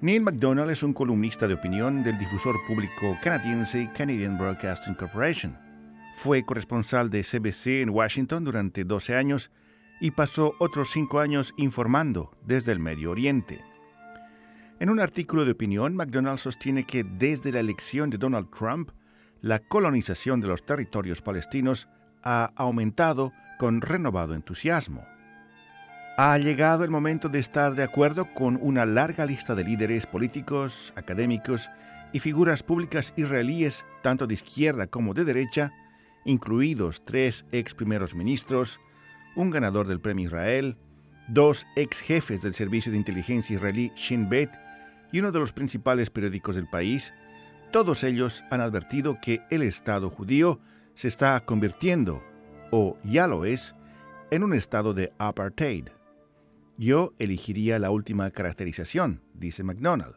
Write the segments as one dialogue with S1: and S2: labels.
S1: Neil MacDonald es un columnista de opinión del difusor público canadiense Canadian Broadcasting Corporation. Fue corresponsal de CBC en Washington durante 12 años y pasó otros cinco años informando desde el Medio Oriente. En un artículo de opinión, MacDonald sostiene que desde la elección de Donald Trump, la colonización de los territorios palestinos ha aumentado con renovado entusiasmo. Ha llegado el momento de estar de acuerdo con una larga lista de líderes políticos, académicos y figuras públicas israelíes, tanto de izquierda como de derecha, incluidos tres ex primeros ministros, un ganador del Premio Israel, dos ex jefes del Servicio de Inteligencia israelí Shin Bet y uno de los principales periódicos del país, todos ellos han advertido que el Estado judío se está convirtiendo, o ya lo es, en un estado de apartheid. Yo elegiría la última caracterización, dice McDonald.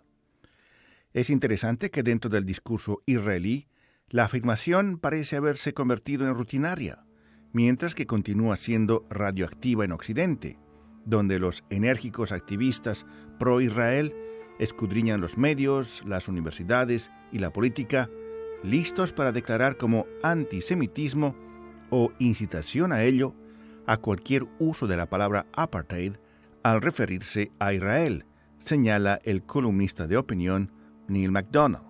S1: Es interesante que dentro del discurso israelí, la afirmación parece haberse convertido en rutinaria, mientras que continúa siendo radioactiva en Occidente, donde los enérgicos activistas pro-Israel escudriñan los medios, las universidades y la política, listos para declarar como antisemitismo o incitación a ello a cualquier uso de la palabra apartheid al referirse a Israel, señala el columnista de opinión Neil MacDonald.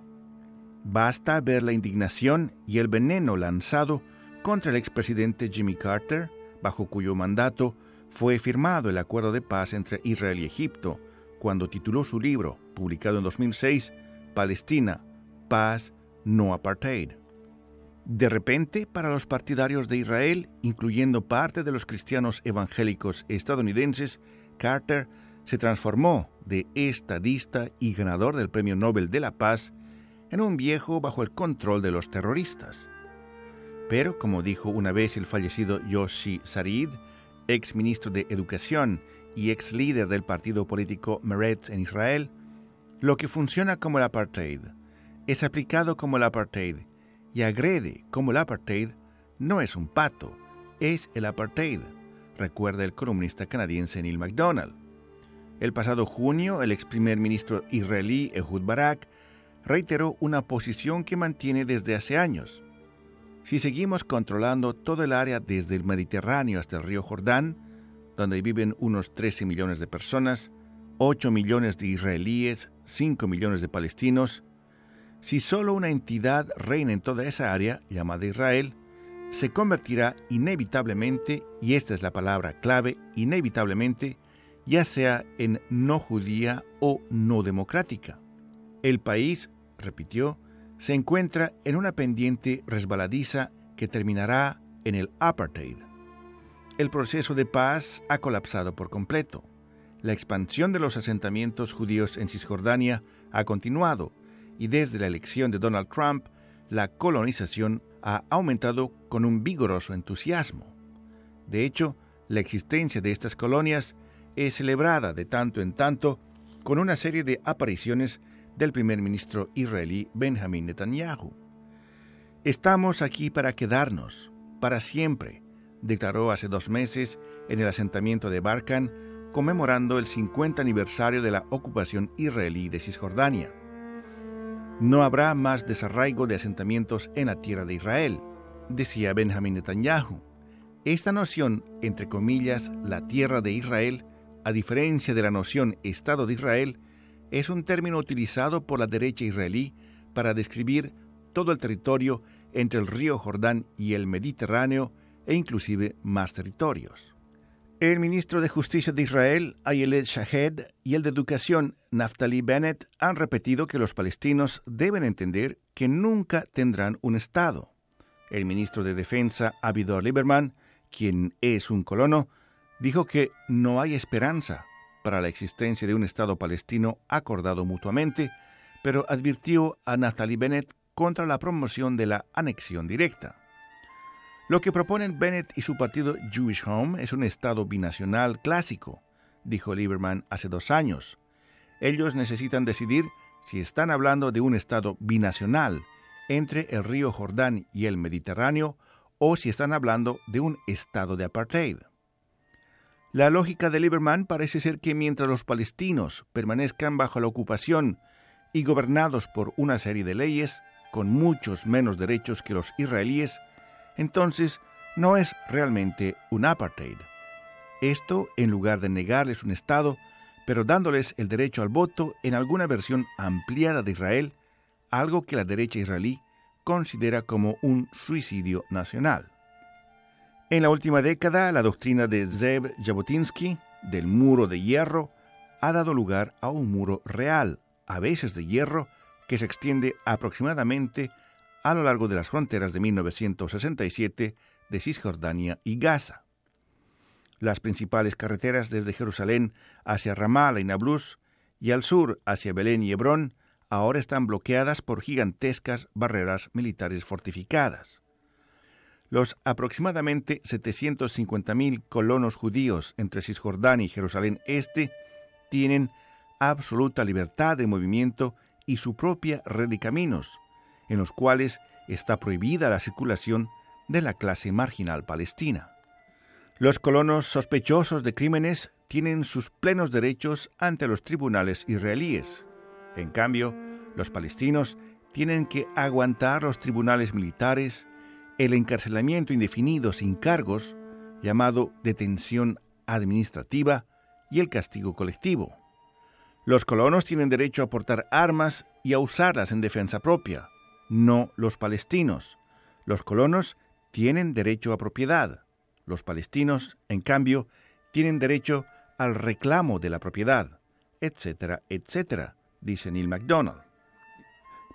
S1: Basta ver la indignación y el veneno lanzado contra el expresidente Jimmy Carter, bajo cuyo mandato fue firmado el acuerdo de paz entre Israel y Egipto, cuando tituló su libro, publicado en 2006, Palestina, Paz, no Apartheid. De repente, para los partidarios de Israel, incluyendo parte de los cristianos evangélicos estadounidenses, Carter se transformó de estadista y ganador del Premio Nobel de la Paz en un viejo bajo el control de los terroristas. Pero, como dijo una vez el fallecido Yoshi Sarid, ex ministro de Educación y ex líder del partido político Meretz en Israel, lo que funciona como el apartheid es aplicado como el apartheid y agrede como el apartheid no es un pato, es el apartheid recuerda el columnista canadiense Neil MacDonald. El pasado junio, el ex primer ministro israelí Ehud Barak reiteró una posición que mantiene desde hace años. Si seguimos controlando todo el área desde el Mediterráneo hasta el río Jordán, donde viven unos 13 millones de personas, 8 millones de israelíes, 5 millones de palestinos, si solo una entidad reina en toda esa área, llamada Israel, se convertirá inevitablemente, y esta es la palabra clave, inevitablemente, ya sea en no judía o no democrática. El país, repitió, se encuentra en una pendiente resbaladiza que terminará en el apartheid. El proceso de paz ha colapsado por completo. La expansión de los asentamientos judíos en Cisjordania ha continuado y desde la elección de Donald Trump, la colonización ha aumentado con un vigoroso entusiasmo. De hecho, la existencia de estas colonias es celebrada de tanto en tanto con una serie de apariciones del primer ministro israelí Benjamin Netanyahu. Estamos aquí para quedarnos, para siempre, declaró hace dos meses en el asentamiento de Barkan, conmemorando el 50 aniversario de la ocupación israelí de Cisjordania. No habrá más desarraigo de asentamientos en la tierra de Israel, decía Benjamin Netanyahu. Esta noción, entre comillas, la tierra de Israel, a diferencia de la noción Estado de Israel, es un término utilizado por la derecha israelí para describir todo el territorio entre el río Jordán y el Mediterráneo e inclusive más territorios. El ministro de Justicia de Israel, Ayelet Shahed, y el de Educación, Naftali Bennett, han repetido que los palestinos deben entender que nunca tendrán un Estado. El ministro de Defensa, Abidor Lieberman, quien es un colono, dijo que no hay esperanza para la existencia de un Estado palestino acordado mutuamente, pero advirtió a Naftali Bennett contra la promoción de la anexión directa. Lo que proponen Bennett y su partido Jewish Home es un Estado binacional clásico, dijo Lieberman hace dos años. Ellos necesitan decidir si están hablando de un Estado binacional entre el río Jordán y el Mediterráneo o si están hablando de un Estado de apartheid. La lógica de Lieberman parece ser que mientras los palestinos permanezcan bajo la ocupación y gobernados por una serie de leyes, con muchos menos derechos que los israelíes, entonces no es realmente un apartheid. Esto en lugar de negarles un Estado, pero dándoles el derecho al voto en alguna versión ampliada de Israel, algo que la derecha israelí considera como un suicidio nacional. En la última década, la doctrina de Zeb Jabotinsky del muro de hierro ha dado lugar a un muro real, a veces de hierro, que se extiende aproximadamente a lo largo de las fronteras de 1967 de Cisjordania y Gaza. Las principales carreteras desde Jerusalén hacia Ramallah y Nablus y al sur hacia Belén y Hebrón ahora están bloqueadas por gigantescas barreras militares fortificadas. Los aproximadamente 750.000 colonos judíos entre Cisjordania y Jerusalén Este tienen absoluta libertad de movimiento y su propia red de caminos, en los cuales está prohibida la circulación de la clase marginal palestina. Los colonos sospechosos de crímenes tienen sus plenos derechos ante los tribunales israelíes. En cambio, los palestinos tienen que aguantar los tribunales militares, el encarcelamiento indefinido sin cargos, llamado detención administrativa, y el castigo colectivo. Los colonos tienen derecho a portar armas y a usarlas en defensa propia, no los palestinos. Los colonos tienen derecho a propiedad. Los palestinos, en cambio, tienen derecho al reclamo de la propiedad, etcétera, etcétera, dice Neil MacDonald.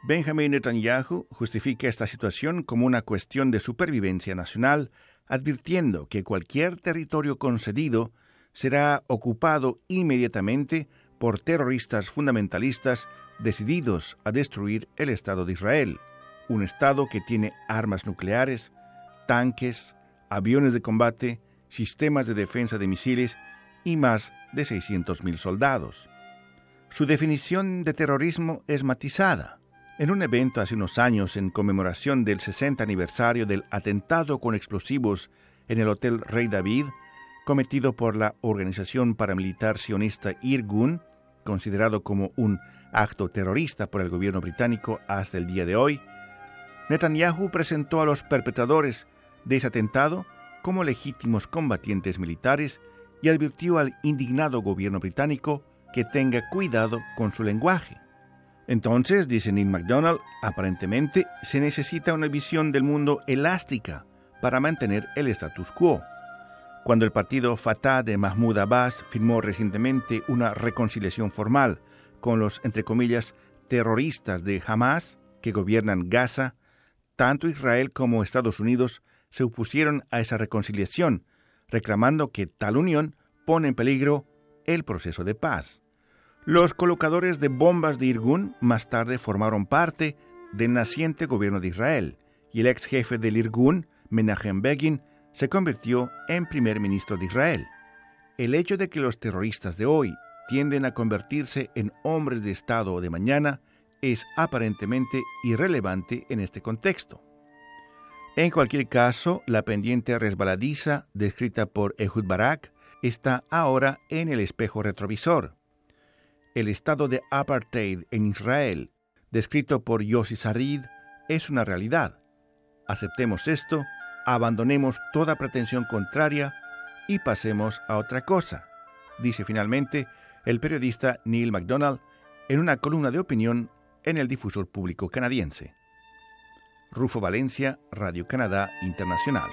S1: Benjamin Netanyahu justifica esta situación como una cuestión de supervivencia nacional, advirtiendo que cualquier territorio concedido será ocupado inmediatamente por terroristas fundamentalistas decididos a destruir el Estado de Israel, un Estado que tiene armas nucleares, tanques, aviones de combate, sistemas de defensa de misiles y más de 600.000 soldados. Su definición de terrorismo es matizada. En un evento hace unos años en conmemoración del 60 aniversario del atentado con explosivos en el Hotel Rey David, cometido por la organización paramilitar sionista Irgun, considerado como un acto terrorista por el gobierno británico hasta el día de hoy, Netanyahu presentó a los perpetradores de ese atentado como legítimos combatientes militares y advirtió al indignado gobierno británico que tenga cuidado con su lenguaje. Entonces, dice Neil MacDonald, aparentemente se necesita una visión del mundo elástica para mantener el status quo. Cuando el partido Fatah de Mahmoud Abbas firmó recientemente una reconciliación formal con los, entre comillas, terroristas de Hamas que gobiernan Gaza, tanto Israel como Estados Unidos se opusieron a esa reconciliación, reclamando que tal unión pone en peligro el proceso de paz. Los colocadores de bombas de Irgun más tarde formaron parte del naciente gobierno de Israel, y el ex jefe del Irgun, Menachem Begin, se convirtió en primer ministro de Israel. El hecho de que los terroristas de hoy tienden a convertirse en hombres de Estado de mañana es aparentemente irrelevante en este contexto. En cualquier caso, la pendiente resbaladiza descrita por Ehud Barak está ahora en el espejo retrovisor. El estado de apartheid en Israel, descrito por Yossi Sarid, es una realidad. Aceptemos esto abandonemos toda pretensión contraria y pasemos a otra cosa, dice finalmente el periodista Neil MacDonald en una columna de opinión en el difusor público canadiense. Rufo Valencia, Radio Canadá Internacional.